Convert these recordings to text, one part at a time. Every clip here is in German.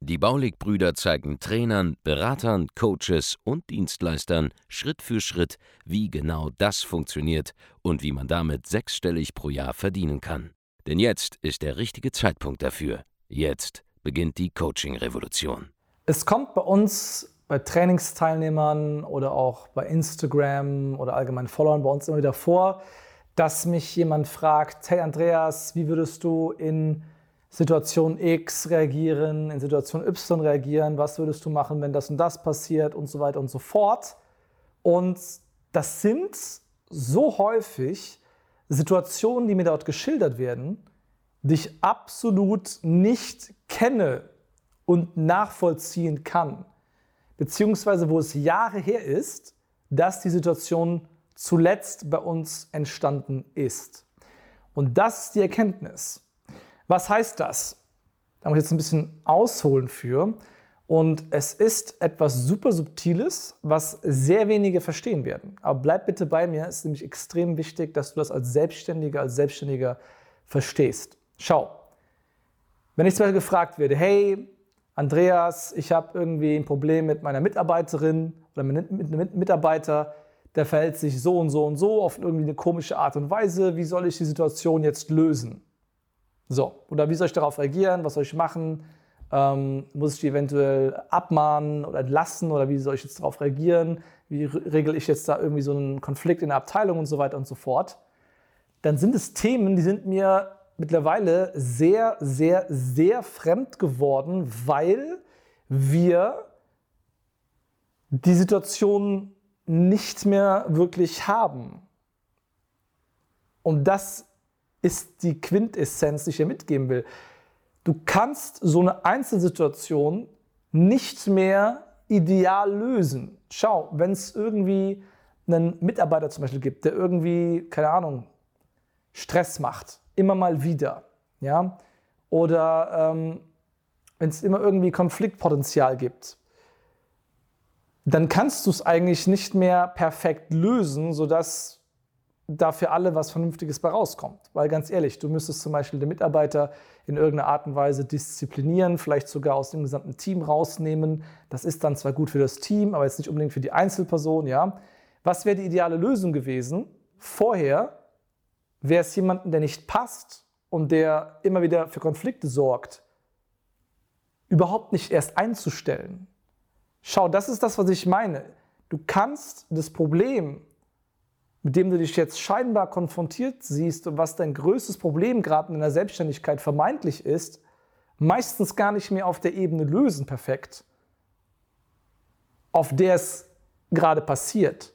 Die Baulig-Brüder zeigen Trainern, Beratern, Coaches und Dienstleistern Schritt für Schritt, wie genau das funktioniert und wie man damit sechsstellig pro Jahr verdienen kann. Denn jetzt ist der richtige Zeitpunkt dafür. Jetzt beginnt die Coaching-Revolution. Es kommt bei uns bei Trainingsteilnehmern oder auch bei Instagram oder allgemein Followern bei uns immer wieder vor, dass mich jemand fragt, hey Andreas, wie würdest du in Situation X reagieren, in Situation Y reagieren, was würdest du machen, wenn das und das passiert und so weiter und so fort. Und das sind so häufig Situationen, die mir dort geschildert werden, die ich absolut nicht kenne und nachvollziehen kann beziehungsweise wo es Jahre her ist, dass die Situation zuletzt bei uns entstanden ist. Und das ist die Erkenntnis. Was heißt das? Da muss ich jetzt ein bisschen ausholen für. Und es ist etwas super Subtiles, was sehr wenige verstehen werden. Aber bleib bitte bei mir, es ist nämlich extrem wichtig, dass du das als Selbstständiger, als Selbstständiger verstehst. Schau, wenn ich zum Beispiel gefragt werde, hey, Andreas, ich habe irgendwie ein Problem mit meiner Mitarbeiterin oder mit einem Mitarbeiter, der verhält sich so und so und so auf irgendwie eine komische Art und Weise. Wie soll ich die Situation jetzt lösen? So, oder wie soll ich darauf reagieren? Was soll ich machen? Ähm, muss ich die eventuell abmahnen oder entlassen oder wie soll ich jetzt darauf reagieren? Wie regle ich jetzt da irgendwie so einen Konflikt in der Abteilung und so weiter und so fort? Dann sind es Themen, die sind mir mittlerweile sehr, sehr, sehr fremd geworden, weil wir die Situation nicht mehr wirklich haben. Und das ist die Quintessenz, die ich dir mitgeben will. Du kannst so eine Einzelsituation nicht mehr ideal lösen. Schau, wenn es irgendwie einen Mitarbeiter zum Beispiel gibt, der irgendwie, keine Ahnung, Stress macht, immer mal wieder. Ja? Oder ähm, wenn es immer irgendwie Konfliktpotenzial gibt, dann kannst du es eigentlich nicht mehr perfekt lösen, sodass da für alle was Vernünftiges bei rauskommt. Weil ganz ehrlich, du müsstest zum Beispiel den Mitarbeiter in irgendeiner Art und Weise disziplinieren, vielleicht sogar aus dem gesamten Team rausnehmen. Das ist dann zwar gut für das Team, aber jetzt nicht unbedingt für die Einzelperson. Ja? Was wäre die ideale Lösung gewesen? Vorher wäre es jemanden, der nicht passt und der immer wieder für Konflikte sorgt, überhaupt nicht erst einzustellen. Schau, das ist das, was ich meine. Du kannst das Problem, mit dem du dich jetzt scheinbar konfrontiert siehst und was dein größtes Problem gerade in der Selbstständigkeit vermeintlich ist, meistens gar nicht mehr auf der Ebene lösen perfekt, auf der es gerade passiert.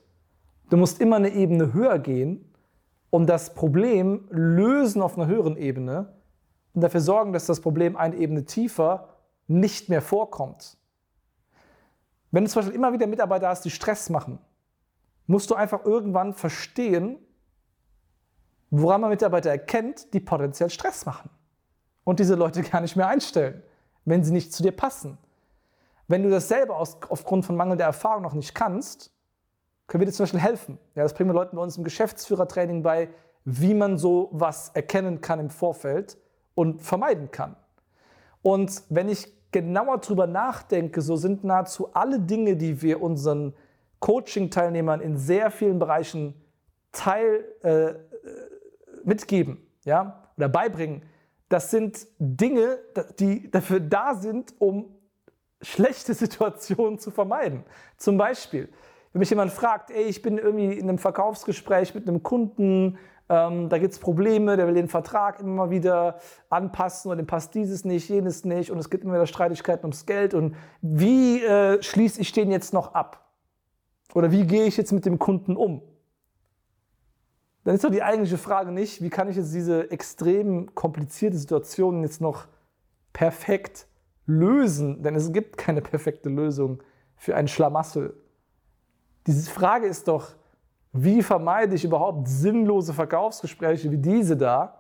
Du musst immer eine Ebene höher gehen und das Problem lösen auf einer höheren Ebene und dafür sorgen, dass das Problem eine Ebene tiefer nicht mehr vorkommt. Wenn du zum Beispiel immer wieder Mitarbeiter hast, die Stress machen, musst du einfach irgendwann verstehen, woran man Mitarbeiter erkennt, die potenziell Stress machen. Und diese Leute gar nicht mehr einstellen, wenn sie nicht zu dir passen. Wenn du das selber aus, aufgrund von mangelnder Erfahrung noch nicht kannst, können wir dir zum Beispiel helfen. Ja, das bringen wir Leuten bei uns im Geschäftsführertraining bei, wie man so was erkennen kann im Vorfeld und vermeiden kann. Und wenn ich genauer drüber nachdenke, so sind nahezu alle Dinge, die wir unseren Coaching-Teilnehmern in sehr vielen Bereichen teil, äh, mitgeben ja, oder beibringen, das sind Dinge, die dafür da sind, um schlechte Situationen zu vermeiden. Zum Beispiel, wenn mich jemand fragt, ey, ich bin irgendwie in einem Verkaufsgespräch mit einem Kunden, ähm, da gibt es Probleme, der will den Vertrag immer wieder anpassen und dem passt dieses nicht, jenes nicht und es gibt immer wieder Streitigkeiten ums Geld und wie äh, schließe ich den jetzt noch ab? Oder wie gehe ich jetzt mit dem Kunden um? Dann ist doch die eigentliche Frage nicht, wie kann ich jetzt diese extrem komplizierte Situation jetzt noch perfekt lösen? Denn es gibt keine perfekte Lösung für ein Schlamassel. Diese Frage ist doch, Wie vermeide ich überhaupt sinnlose Verkaufsgespräche wie diese da?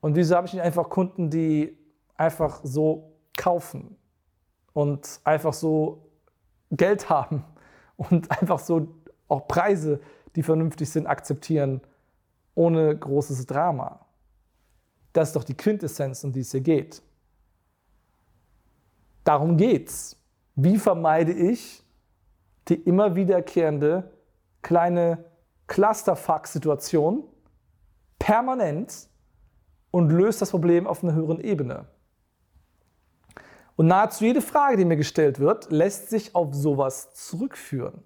Und wieso habe ich nicht einfach Kunden, die einfach so kaufen und einfach so Geld haben und einfach so auch Preise, die vernünftig sind, akzeptieren, ohne großes Drama? Das ist doch die Quintessenz, um die es hier geht. Darum geht's. Wie vermeide ich die immer wiederkehrende kleine Clusterfuck-Situation permanent und löse das Problem auf einer höheren Ebene? Und nahezu jede Frage, die mir gestellt wird, lässt sich auf sowas zurückführen.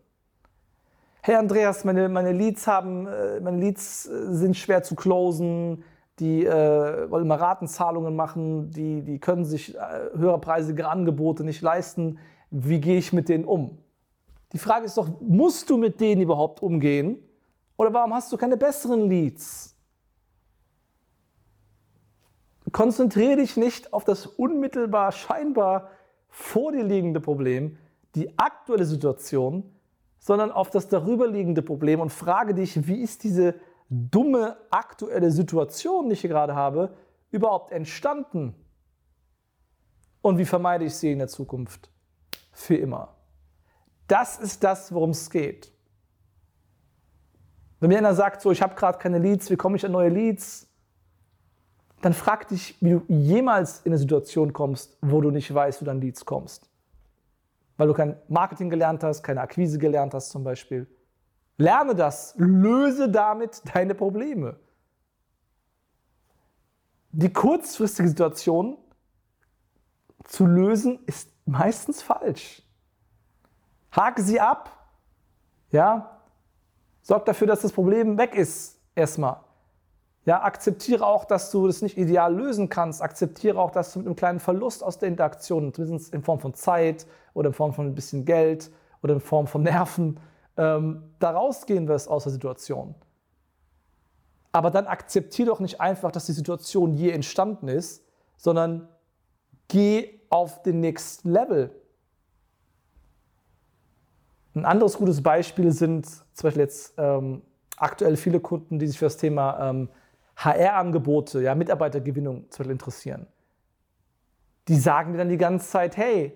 Hey Andreas, meine, meine Leads haben, äh, meine Leads äh, sind schwer zu closen, die äh, wollen immer Ratenzahlungen machen, die, die können sich äh, höherpreisige Angebote nicht leisten. Wie gehe ich mit denen um? Die Frage ist doch, musst du mit denen überhaupt umgehen? Oder warum hast du keine besseren Leads? Konzentriere dich nicht auf das unmittelbar, scheinbar vor dir liegende Problem, die aktuelle Situation, sondern auf das darüberliegende Problem und frage dich, wie ist diese dumme aktuelle Situation, die ich hier gerade habe, überhaupt entstanden? Und wie vermeide ich sie in der Zukunft? Für immer. Das ist das, worum es geht. Wenn mir einer sagt, so, ich habe gerade keine Leads, wie komme ich an neue Leads? Dann frag dich, wie du jemals in eine Situation kommst, wo du nicht weißt, wie du an Leads kommst. Weil du kein Marketing gelernt hast, keine Akquise gelernt hast zum Beispiel. Lerne das, löse damit deine Probleme. Die kurzfristige Situation zu lösen ist meistens falsch. Hake sie ab. Ja? Sorg dafür, dass das Problem weg ist, erstmal. Ja, akzeptiere auch, dass du das nicht ideal lösen kannst. Akzeptiere auch, dass du mit einem kleinen Verlust aus der Interaktion, zumindest in Form von Zeit oder in Form von ein bisschen Geld oder in Form von Nerven, ähm, da rausgehen wirst aus der Situation. Aber dann akzeptiere doch nicht einfach, dass die Situation je entstanden ist, sondern geh auf den nächsten Level. Ein anderes gutes Beispiel sind zum Beispiel jetzt ähm, aktuell viele Kunden, die sich für das Thema ähm, HR-Angebote, ja, Mitarbeitergewinnung zum Beispiel interessieren. Die sagen mir dann die ganze Zeit, hey,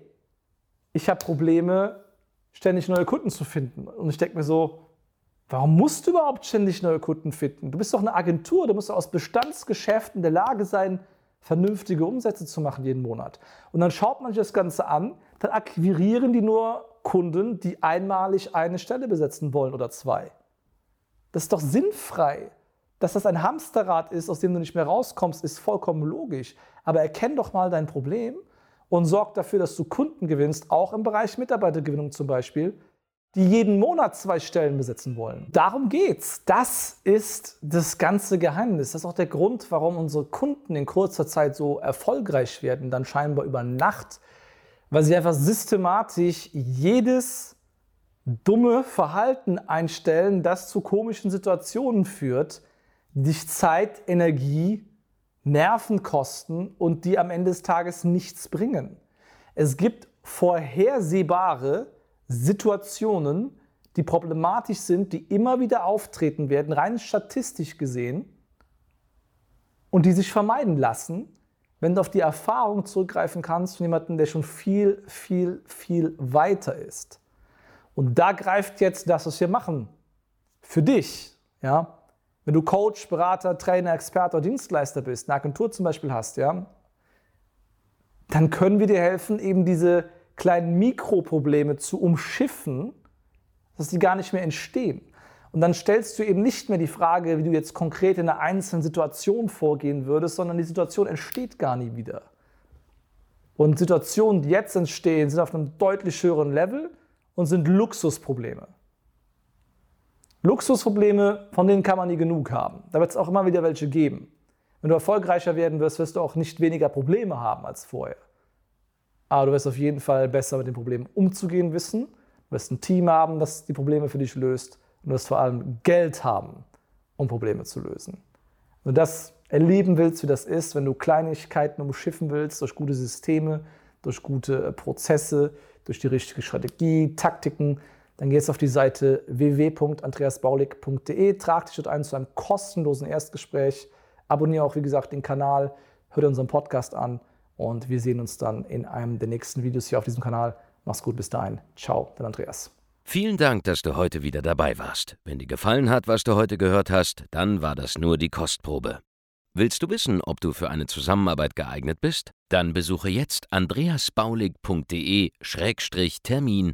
ich habe Probleme, ständig neue Kunden zu finden. Und ich denke mir so, warum musst du überhaupt ständig neue Kunden finden? Du bist doch eine Agentur, du musst aus Bestandsgeschäften in der Lage sein, vernünftige Umsätze zu machen jeden Monat. Und dann schaut man sich das Ganze an, dann akquirieren die nur Kunden, die einmalig eine Stelle besetzen wollen oder zwei. Das ist doch sinnfrei. Dass das ein Hamsterrad ist, aus dem du nicht mehr rauskommst, ist vollkommen logisch. Aber erkenn doch mal dein Problem und sorg dafür, dass du Kunden gewinnst, auch im Bereich Mitarbeitergewinnung zum Beispiel, die jeden Monat zwei Stellen besetzen wollen. Darum geht's. Das ist das ganze Geheimnis. Das ist auch der Grund, warum unsere Kunden in kurzer Zeit so erfolgreich werden, dann scheinbar über Nacht weil sie einfach systematisch jedes dumme Verhalten einstellen, das zu komischen Situationen führt, dich Zeit, Energie, Nerven kosten und die am Ende des Tages nichts bringen. Es gibt vorhersehbare Situationen, die problematisch sind, die immer wieder auftreten werden, rein statistisch gesehen, und die sich vermeiden lassen, wenn du auf die Erfahrung zurückgreifen kannst von jemandem, der schon viel, viel, viel weiter ist. Und da greift jetzt das, was wir machen, für dich. Ja? Wenn du Coach, Berater, Trainer, Experte oder Dienstleister bist, eine Agentur zum Beispiel hast, ja, dann können wir dir helfen, eben diese kleinen Mikroprobleme zu umschiffen, dass die gar nicht mehr entstehen. Und dann stellst du eben nicht mehr die Frage, wie du jetzt konkret in einer einzelnen Situation vorgehen würdest, sondern die Situation entsteht gar nie wieder. Und Situationen, die jetzt entstehen, sind auf einem deutlich höheren Level und sind Luxusprobleme. Luxusprobleme, von denen kann man nie genug haben. Da wird es auch immer wieder welche geben. Wenn du erfolgreicher werden wirst, wirst du auch nicht weniger Probleme haben als vorher. Aber du wirst auf jeden Fall besser mit den Problemen umzugehen wissen. Du wirst ein Team haben, das die Probleme für dich löst. Und du wirst vor allem Geld haben, um Probleme zu lösen. Wenn du das erleben willst, wie das ist, wenn du Kleinigkeiten umschiffen willst durch gute Systeme, durch gute äh, Prozesse, durch die richtige Strategie, Taktiken, dann geh jetzt auf die Seite www.andreasbaulig.de, trag dich dort ein zu einem kostenlosen Erstgespräch, abonniere auch, wie gesagt, den Kanal, hör dir unseren Podcast an und wir sehen uns dann in einem der nächsten Videos hier auf diesem Kanal. Mach's gut, bis dahin. Ciao, dein Andreas. Vielen Dank, dass du heute wieder dabei warst. Wenn dir gefallen hat, was du heute gehört hast, dann war das nur die Kostprobe. Willst du wissen, ob du für eine Zusammenarbeit geeignet bist? Dann besuche jetzt andreasbaulig.de-termin